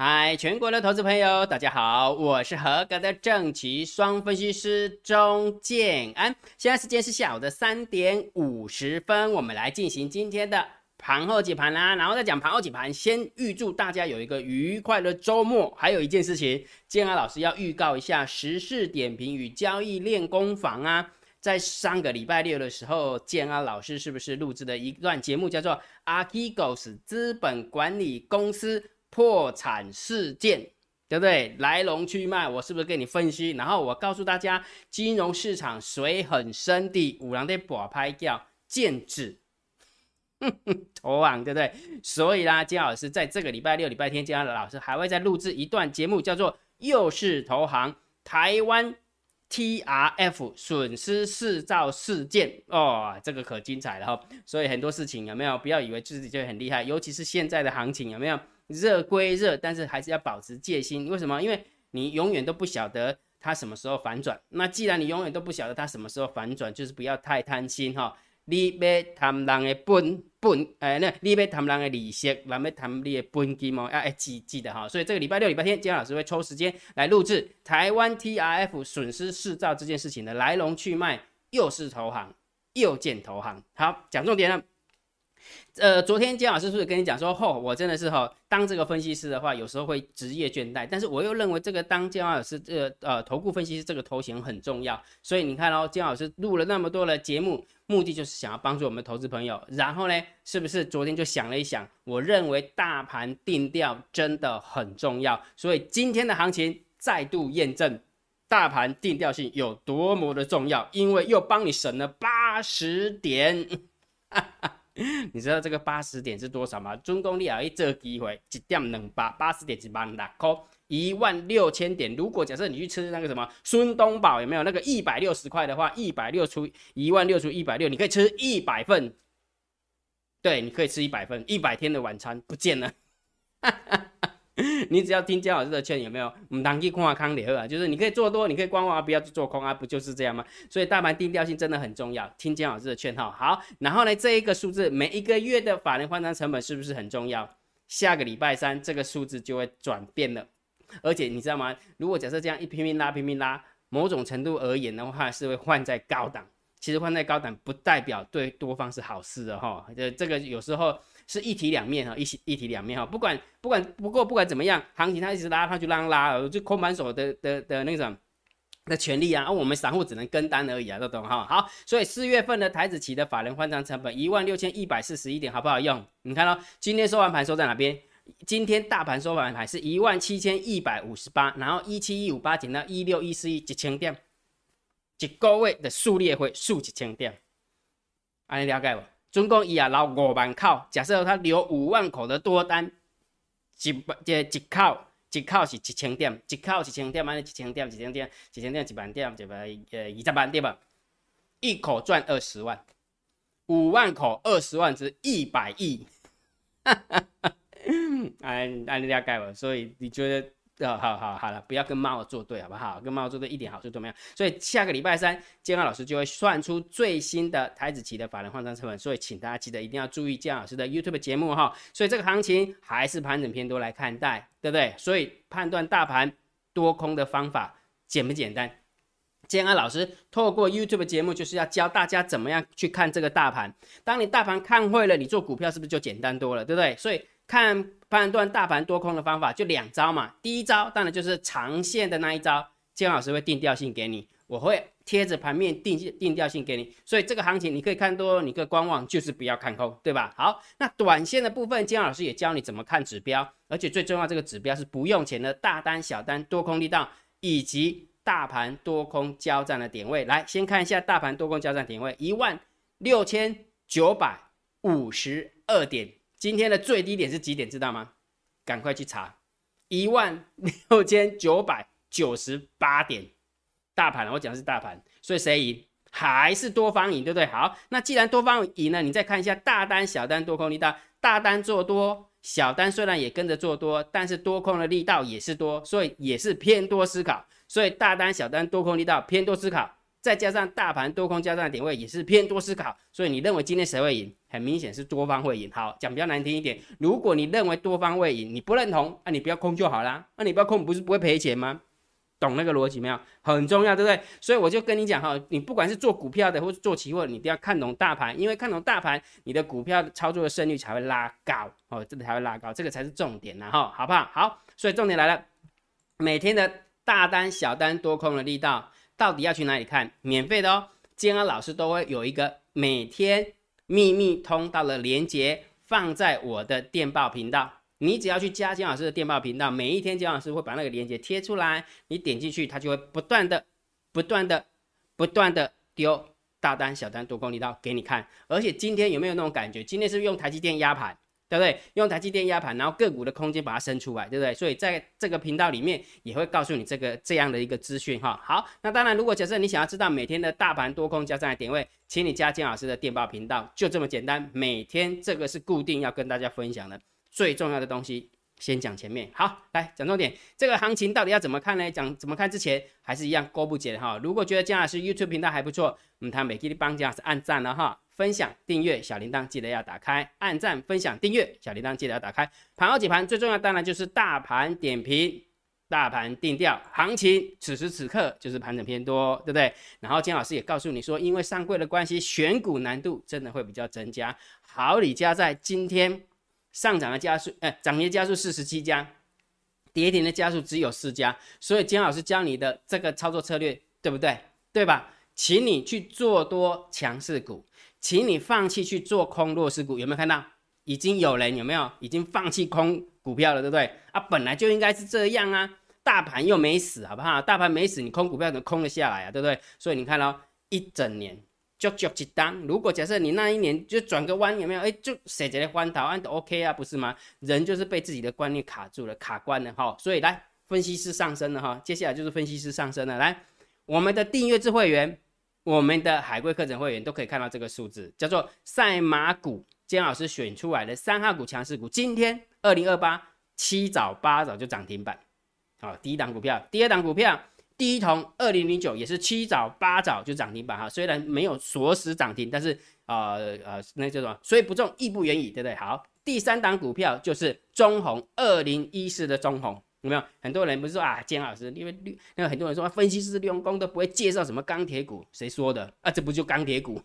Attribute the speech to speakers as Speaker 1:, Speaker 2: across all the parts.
Speaker 1: 嗨，全国的投资朋友，大家好，我是合格的正奇双分析师钟建安。现在时间是下午的三点五十分，我们来进行今天的盘后解盘啦。然后再讲盘后解盘，先预祝大家有一个愉快的周末。还有一件事情，建安老师要预告一下时事点评与交易练功房啊。在上个礼拜六的时候，建安老师是不是录制的一段节目，叫做 Archegos 资本管理公司？破产事件，对不对？来龙去脉，我是不是跟你分析？然后我告诉大家，金融市场水很深 的，五郎的把拍掉，剑指投行，对不对？所以啦，金老师在这个礼拜六、礼拜天，金老师还会再录制一段节目，叫做“又是投行台湾 TRF 损失四兆事件”哦，这个可精彩了哈！所以很多事情有没有？不要以为自己就很厉害，尤其是现在的行情有没有？热归热，但是还是要保持戒心。为什么？因为你永远都不晓得它什么时候反转。那既然你永远都不晓得它什么时候反转，就是不要太贪心哈。你别贪人的本本，哎，那你别贪人的利息，那别贪你的本金哦，要哎记记得哈。所以这个礼拜六、礼拜天，姜老师会抽时间来录制台湾 TRF 损失四兆这件事情的来龙去脉，又是投行，又见投行。好，讲重点了。呃，昨天姜老师是不是跟你讲说，吼，我真的是哈，当这个分析师的话，有时候会职业倦怠，但是我又认为这个当姜老师这个呃投顾分析师这个头衔很重要，所以你看哦，姜老师录了那么多的节目，目的就是想要帮助我们投资朋友。然后呢，是不是昨天就想了一想，我认为大盘定调真的很重要，所以今天的行情再度验证大盘定调性有多么的重要，因为又帮你省了八十点。你知道这个八十点是多少吗？中公力啊，一这个机会一点两八，八十点一万六块，一万六千点。如果假设你去吃那个什么孙东宝，有没有那个一百六十块的话，一百六除一万六除一百六，你可以吃一百份。对，你可以吃一百份，一百天的晚餐不见了。你只要听姜老师的劝，有没有？唔当去看康联啊，就是你可以做多，你可以观望啊，不要去做空啊，不就是这样吗？所以大盘定调性真的很重要，听姜老师的劝哈。好，然后呢，这一个数字每一个月的法人换仓成本是不是很重要？下个礼拜三这个数字就会转变了，而且你知道吗？如果假设这样一拼命拉拼命拉，某种程度而言的话，是会换在高档。其实换在高档不代表对多方是好事的哈。这这个有时候。是一体两面哈，一一体两面哈，不管不管不过不管怎么样，行情它一直拉，它就让拉，就空盘手的的的那种的权利啊，而我们散户只能跟单而已啊，都懂哈。好，所以四月份的台子期的法人换仓成本一万六千一百四十一点，好不好用？你看到今天收完盘收在哪边？今天大盘收完盘是一万七千一百五十八，然后一七一五八减到一六一四一，一千点，一个月的数列会数一千点，安尼了解无？总共伊也留五万口，假设他留五万口的多单，一这一口一口是一千点，一口一千点，安尼一千点一千点一千点一万点，一百呃二十万对吧？一口赚二十万，五万口二十万是一百亿，哈哈哈，哎，安尼了解无？所以你觉得？哦，好好好了，不要跟猫作对，好不好？跟猫作对一点好处都没有。所以下个礼拜三，建安老师就会算出最新的台子期的法人换算成本。所以请大家记得一定要注意建安老师的 YouTube 节目哈。所以这个行情还是盘整偏多来看待，对不对？所以判断大盘多空的方法简不简单？建安老师透过 YouTube 节目就是要教大家怎么样去看这个大盘。当你大盘看会了，你做股票是不是就简单多了，对不对？所以。看判断大盘多空的方法就两招嘛，第一招当然就是长线的那一招，姜老师会定调性给你，我会贴着盘面定定调性给你，所以这个行情你可以看多，你可以观望，就是不要看空，对吧？好，那短线的部分，姜老师也教你怎么看指标，而且最重要这个指标是不用钱的大单、小单、多空力道以及大盘多空交战的点位。来，先看一下大盘多空交战点位，一万六千九百五十二点。今天的最低点是几点？知道吗？赶快去查，一万六千九百九十八点。大盘，我讲的是大盘，所以谁赢？还是多方赢，对不对？好，那既然多方赢了，你再看一下大单、小单多空力道。大单做多，小单虽然也跟着做多，但是多空的力道也是多，所以也是偏多思考。所以大单、小单多空力道偏多思考。再加上大盘多空交战的点位也是偏多思考，所以你认为今天谁会赢？很明显是多方会赢。好，讲比较难听一点，如果你认为多方会赢，你不认同，那你不要空就好啦。那你不要空，不是不会赔钱吗？懂那个逻辑没有？很重要，对不对？所以我就跟你讲哈，你不管是做股票的或是做期货，你都要看懂大盘，因为看懂大盘，你的股票操作的胜率才会拉高哦，这个才会拉高，这个才是重点呐哈，好不好？好，所以重点来了，每天的大单、小单、多空的力道，到底要去哪里看？免费的哦，建安老师都会有一个每天秘密通道的连接放在我的电报频道。你只要去加金老师的电报频道，每一天金老师会把那个链接贴出来，你点进去，它就会不断的、不断的、不断的丢大单、小单、多空力道给你看。而且今天有没有那种感觉？今天是是用台积电压盘，对不对？用台积电压盘，然后个股的空间把它伸出来，对不对？所以在这个频道里面也会告诉你这个这样的一个资讯哈。好，那当然，如果假设你想要知道每天的大盘多空加上的点位，请你加金老师的电报频道，就这么简单。每天这个是固定要跟大家分享的。最重要的东西先讲前面，好，来讲重点。这个行情到底要怎么看呢？讲怎么看之前，还是一样勾不减哈。如果觉得姜老师 YouTube 频道还不错，嗯，他每期的帮姜老师按赞了哈，分享、订阅、小铃铛记得要打开，按赞、分享、订阅、小铃铛记得要打开。盘后解盘最重要当然就是大盘点评、大盘定调。行情此时此刻就是盘整偏多，对不对？然后姜老师也告诉你说，因为上柜的关系，选股难度真的会比较增加。好，李家在今天。上涨的加速，哎，涨跌加速四十七家，跌停的加速只有四家，所以金老师教你的这个操作策略，对不对？对吧？请你去做多强势股，请你放弃去做空弱势股，有没有看到？已经有人有没有？已经放弃空股票了，对不对？啊，本来就应该是这样啊，大盘又没死，好不好？大盘没死，你空股票能空得下来啊，对不对？所以你看到一整年。就就一单，如果假设你那一年就转个弯，有没有？哎，就写着来翻头，按都 OK 啊，不是吗？人就是被自己的观念卡住了，卡关了哈。所以来，分析师上升了哈，接下来就是分析师上升了。来，我们的订阅制会员，我们的海归课程会员都可以看到这个数字，叫做赛马股，姜老师选出来的三号股强势股，今天二零二八七早八早就涨停板，好，第一档股票，第二档股票。第一桶二零零九也是七早八早就涨停板哈，虽然没有锁死涨停，但是呃呃那叫什么？所以不中亦不远矣，对不对？好，第三档股票就是中红二零一四的中红，有没有？很多人不是说啊，姜老师，因为那个很多人说分析师用功都不会介绍什么钢铁股，谁说的？啊，这不就钢铁股？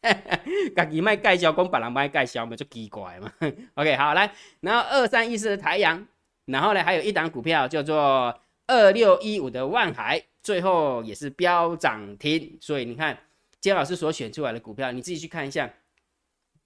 Speaker 1: 自己卖盖销工，把人卖盖销嘛，就奇怪嘛。OK，好来，然后二三一四的太阳，然后呢还有一档股票叫做。二六一五的万海最后也是飙涨停，所以你看姜老师所选出来的股票，你自己去看一下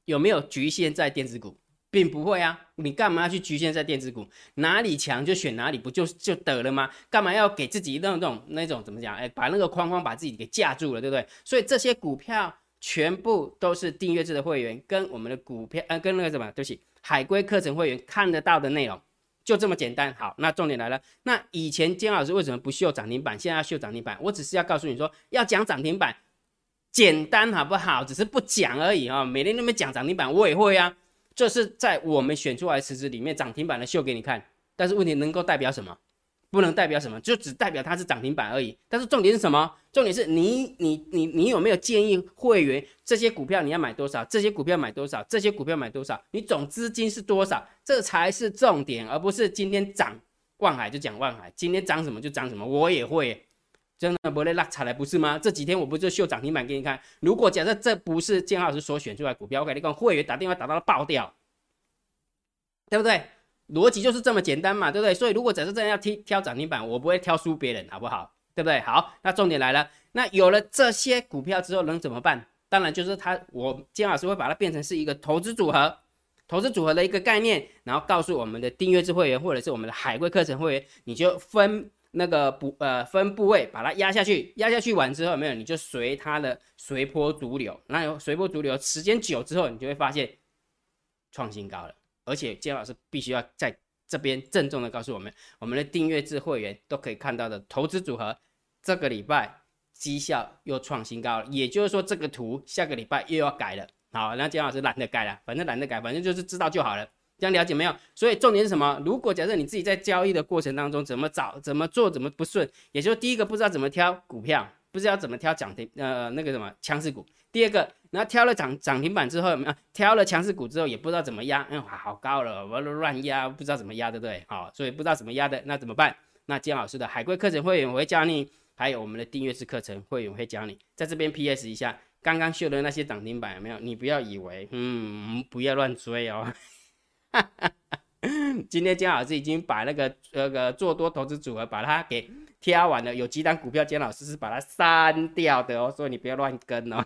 Speaker 1: 有没有局限在电子股，并不会啊，你干嘛要去局限在电子股？哪里强就选哪里，不就就得了吗？干嘛要给自己那种那种怎么讲？哎，把那个框框把自己给架住了，对不对？所以这些股票全部都是订阅制的会员跟我们的股票，呃，跟那个什么，对不起，海龟课程会员看得到的内容。就这么简单，好，那重点来了。那以前金老师为什么不秀涨停板，现在要秀涨停板？我只是要告诉你说，要讲涨停板，简单好不好？只是不讲而已啊。每天那么讲涨停板，我也会啊。这是在我们选出来的池子里面，涨停板的秀给你看。但是问题能够代表什么？不能代表什么，就只代表它是涨停板而已。但是重点是什么？重点是你你你你有没有建议会员这些股票你要买多少？这些股票买多少？这些股票买多少？你总资金是多少？这才是重点，而不是今天涨万海就讲万海，今天涨什么就涨什么。我也会，真的不会拉差来，不是吗？这几天我不就秀涨停板给你看？如果假设这不是建老师所选出来股票，我给你讲，会员打电话打到爆掉，对不对？逻辑就是这么简单嘛，对不对？所以如果只是这样要挑挑涨停板，我不会挑输别人，好不好？对不对？好，那重点来了，那有了这些股票之后能怎么办？当然就是他，我金老师会把它变成是一个投资组合，投资组合的一个概念，然后告诉我们的订阅制会员或者是我们的海龟课程会员，你就分那个部呃分部位把它压下去，压下去完之后没有，你就随它的随波逐流，那随波逐流时间久之后，你就会发现创新高了。而且姜老师必须要在这边郑重的告诉我们，我们的订阅制会员都可以看到的投资组合，这个礼拜绩效又创新高了。也就是说，这个图下个礼拜又要改了。好，那姜老师懒得改了，反正懒得改，反正就是知道就好了。这样了解没有？所以重点是什么？如果假设你自己在交易的过程当中怎么找、怎么做、怎么不顺，也就是第一个不知道怎么挑股票，不知道怎么挑涨停呃那个什么强势股。第二个，然后挑了涨涨停板之后，啊，挑了强势股之后也不知道怎么压，嗯，好高了，我乱压，不知道怎么压，对不对？好，所以不知道怎么压的，那怎么办？那姜老师的海龟课程会员我会教你，还有我们的订阅式课程会员会教你，在这边 PS 一下，刚刚秀的那些涨停板有没有？你不要以为，嗯，不要乱追哦。今天姜老师已经把那个那个做多投资组合把它给挑完了，有几档股票姜老师是把它删掉的哦，所以你不要乱跟哦。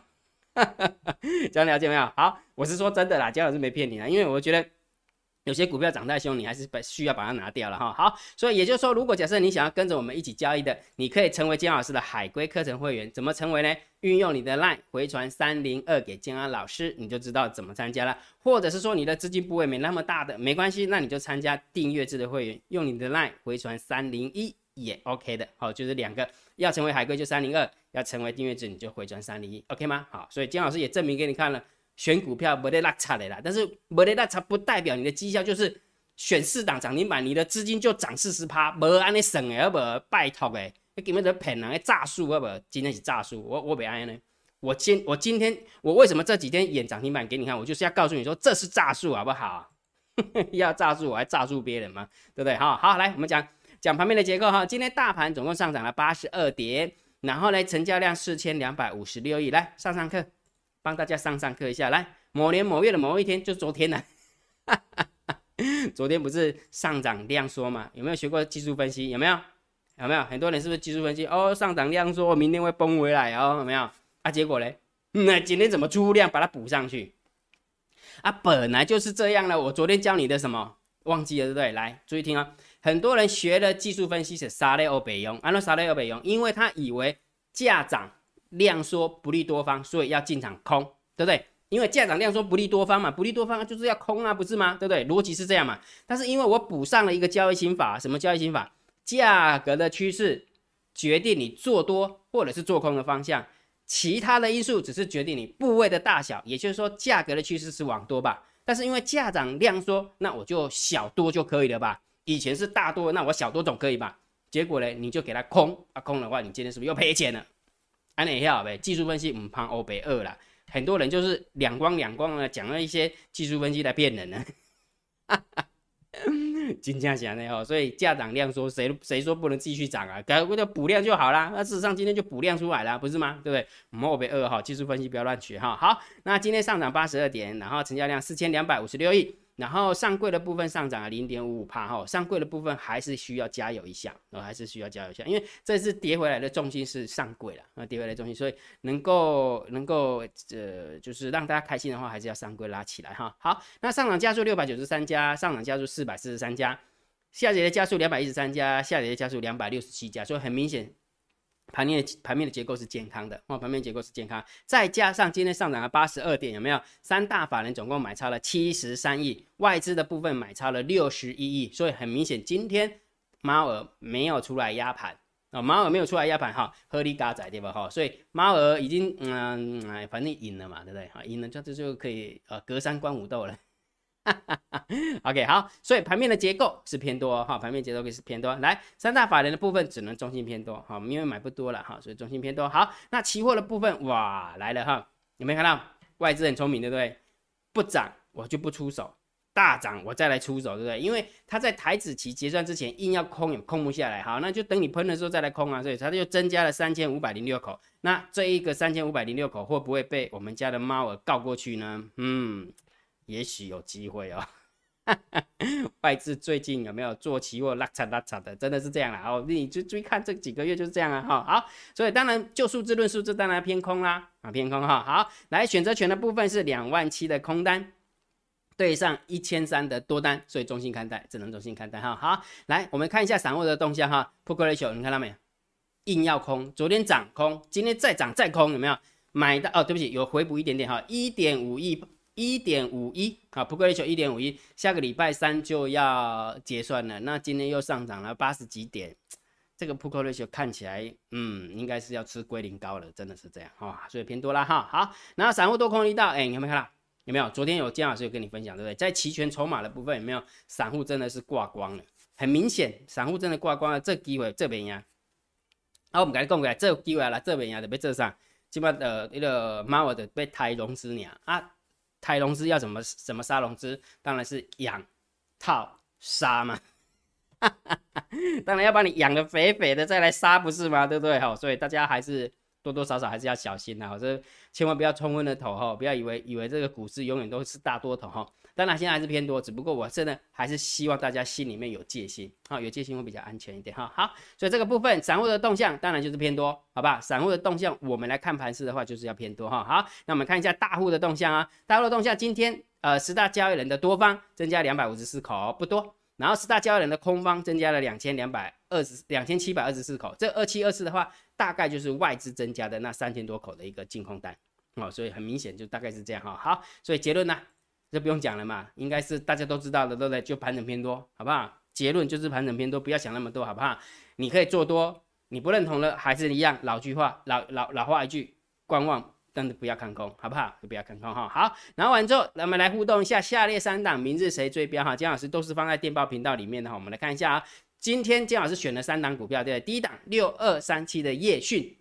Speaker 1: 这样了解没有？好，我是说真的啦，姜老师没骗你啊，因为我觉得有些股票涨太凶，你还是把需要把它拿掉了哈。好，所以也就是说，如果假设你想要跟着我们一起交易的，你可以成为姜老师的海龟课程会员。怎么成为呢？运用你的 LINE 回传三零二给姜安老师，你就知道怎么参加了。或者是说你的资金部位没那么大的，没关系，那你就参加订阅制的会员，用你的 LINE 回传三零一也 OK 的。好，就是两个。要成为海龟就三零二，要成为订阅制你就回转三零一，OK 吗？好，所以金老师也证明给你看了，选股票不得落差的啦。但是不得落差不代表你的绩效就是选四档涨停板，你的资金就涨四十趴，没安尼省的，好不拜托诶，你根本就骗人的诈术，好不？今天是诈术，我我不安呢。我今我今天我为什么这几天演涨停板给你看？我就是要告诉你说这是诈术，好不好？要诈术我还诈术别人吗？对不对？好好来，我们讲。讲盘面的结构哈，今天大盘总共上涨了八十二点，然后呢，成交量四千两百五十六亿。来上上课，帮大家上上课一下。来，某年某月的某一天，就昨天呢，昨天不是上涨量缩吗？有没有学过技术分析？有没有？有没有？很多人是不是技术分析？哦，上涨量缩，明天会崩回来哦，有没有？啊，结果嘞，那今天怎么出量把它补上去？啊，本来就是这样了。我昨天教你的什么？忘记了对不对？来，注意听啊。很多人学了技术分析是杀雷欧北用，安诺杀雷欧北用，因为他以为价涨量缩不利多方，所以要进场空，对不对？因为价涨量缩不利多方嘛，不利多方就是要空啊，不是吗？对不对？逻辑是这样嘛。但是因为我补上了一个交易心法，什么交易心法？价格的趋势决定你做多或者是做空的方向，其他的因素只是决定你部位的大小。也就是说，价格的趋势是往多吧？但是因为价涨量缩，那我就小多就可以了吧？以前是大多，那我小多总可以吧？结果呢，你就给它空啊，空的话，你今天是不是又赔钱了？安内下呗，技术分析唔怕欧北二啦，很多人就是两光两光的讲了一些技术分析来骗人呢。金价强的哦，所以价涨量说谁谁说不能继续涨啊？改不就补量就好啦。那事实上今天就补量出来了，不是吗？对不对？莫被二哈，技术分析不要乱学哈。好，那今天上涨八十二点，然后成交量四千两百五十六亿。然后上柜的部分上涨了零点五五帕哈，上柜的部分还是需要加油一下，哦，还是需要加油一下，因为这次跌回来的重心是上柜了，啊，跌回来重心，所以能够能够呃，就是让大家开心的话，还是要上柜拉起来哈。好，那上涨加速六百九十三家，上涨加速四百四十三家，下跌的加速两百一十三家，下跌的加速两百六十七家，所以很明显。盘面盘面的结构是健康的哦，盘面结构是健康，再加上今天上涨了八十二点，有没有？三大法人总共买超了七十三亿，外资的部分买超了六十一亿，所以很明显，今天猫儿没有出来压盘啊，猫儿没有出来压盘哈，合理嘎仔对吧哈？所以猫儿已经嗯，反正赢了嘛，对不对？哈，赢了就这就可以呃隔山观五斗了。OK，好，所以盘面的结构是偏多哈，盘面结构是偏多。来，三大法人的部分只能中性偏多哈，因为买不多了哈，所以中性偏多。好，那期货的部分哇来了哈，有没有看到？外资很聪明对不对？不涨我就不出手，大涨我再来出手对不对？因为他在台子期结算之前硬要空也空不下来，好，那就等你喷的时候再来空啊，所以他就增加了三千五百零六口。那这一个三千五百零六口会不会被我们家的猫儿告过去呢？嗯。也许有机会哦，外资最近有没有做期货拉差拉差的？真的是这样啦哦，你就注意看这几个月就是这样啊哈。好，所以当然就数字论数字，当然偏空啦啊，偏空哈。好，来选择权的部分是两万七的空单对上一千三的多单，所以中性看待，只能中性看待哈。好，来我们看一下散户的动向哈。Put ratio 你看到没有？硬要空，昨天涨空，今天再涨再空，有没有？买的哦，对不起，有回补一点点哈，一点五亿。一点五一啊，不过一球一点五一，下个礼拜三就要结算了。那今天又上涨了八十几点，这个扑克瑞球看起来，嗯，应该是要吃龟苓膏了，真的是这样啊，所以偏多啦哈。好，然后散户多空力道，哎，你有没有看到？有没有？昨天有姜老师有跟你分享，对不对？在期权筹码的部分有没有？散户真的是挂光了，很明显，散户真的挂光了。这机会这边呀，啊，我们跟你讲过来，这机会啦，这边也得被做上，起码的那个猫的被抬融资呢啊，抬融资要怎么怎么杀融资？当然是养套杀嘛，当然要把你养的肥肥的再来杀，不是吗？对不对？哈，所以大家还是多多少少还是要小心的，这千万不要冲昏了头哈，不要以为以为这个股市永远都是大多头哈。当然，现在还是偏多，只不过我真的还是希望大家心里面有戒心，啊，有戒心会比较安全一点哈。好，所以这个部分散户的动向当然就是偏多，好吧？散户的动向我们来看盘势的话，就是要偏多哈。好，那我们看一下大户的动向啊，大户的动向今天呃十大交易人的多方增加两百五十四口，不多，然后十大交易人的空方增加了两千两百二十两千七百二十四口，这二七二四的话，大概就是外资增加的那三千多口的一个净空单，哦，所以很明显就大概是这样哈。好，所以结论呢？这不用讲了嘛，应该是大家都知道的，对不对？就盘整偏多，好不好？结论就是盘整偏多，不要想那么多，好不好？你可以做多，你不认同了，还是一样老句话，老老老话一句，观望，但是不要看空，好不好？不要看空哈。好，然后完之后，我们来互动一下，下列三档明日谁追标哈？姜老师都是放在电报频道里面的哈，我们来看一下啊。今天姜老师选了三档股票，对不对？第一档六二三七的叶讯，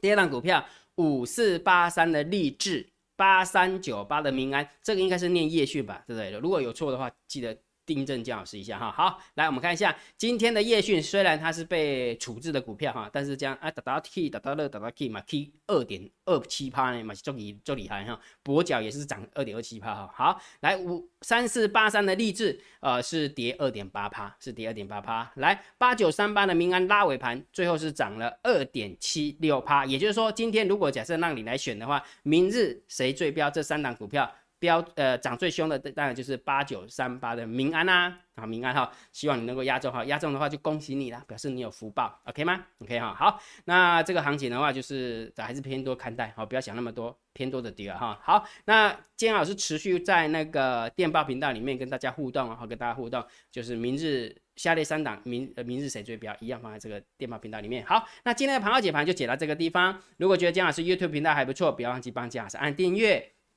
Speaker 1: 第二档股票五四八三的励志。八三九八的民安，这个应该是念叶讯吧，对不对？如果有错的话，记得。订正姜老师一下哈，好，来我们看一下今天的夜讯，虽然它是被处置的股票哈，但是这样啊，达达 K 达达乐达达 K 嘛，K 二点二七趴呢嘛，就厉就厉害哈，跛脚也是涨二点二七趴哈，好，来五三四八三的励志，呃是跌二点八趴，是跌二点八趴，来八九三八的民安拉尾盘，最后是涨了二点七六趴，也就是说今天如果假设让你来选的话，明日谁最标？这三档股票？标呃涨最凶的当然就是八九三八的民安啦，啊民安哈，希望你能够压中哈，压中的话就恭喜你啦，表示你有福报，OK 吗？OK 哈，好，那这个行情的话就是还是偏多看待，好，不要想那么多偏多的跌了哈。好，那今天老师持续在那个电报频道里面跟大家互动啊，跟大家互动，就是明日下列三档明呃明日谁最标一样放在这个电报频道里面。好，那今天的盘号解盘就解到这个地方，如果觉得姜老师 YouTube 频道还不错，不要忘记帮姜老师按订阅。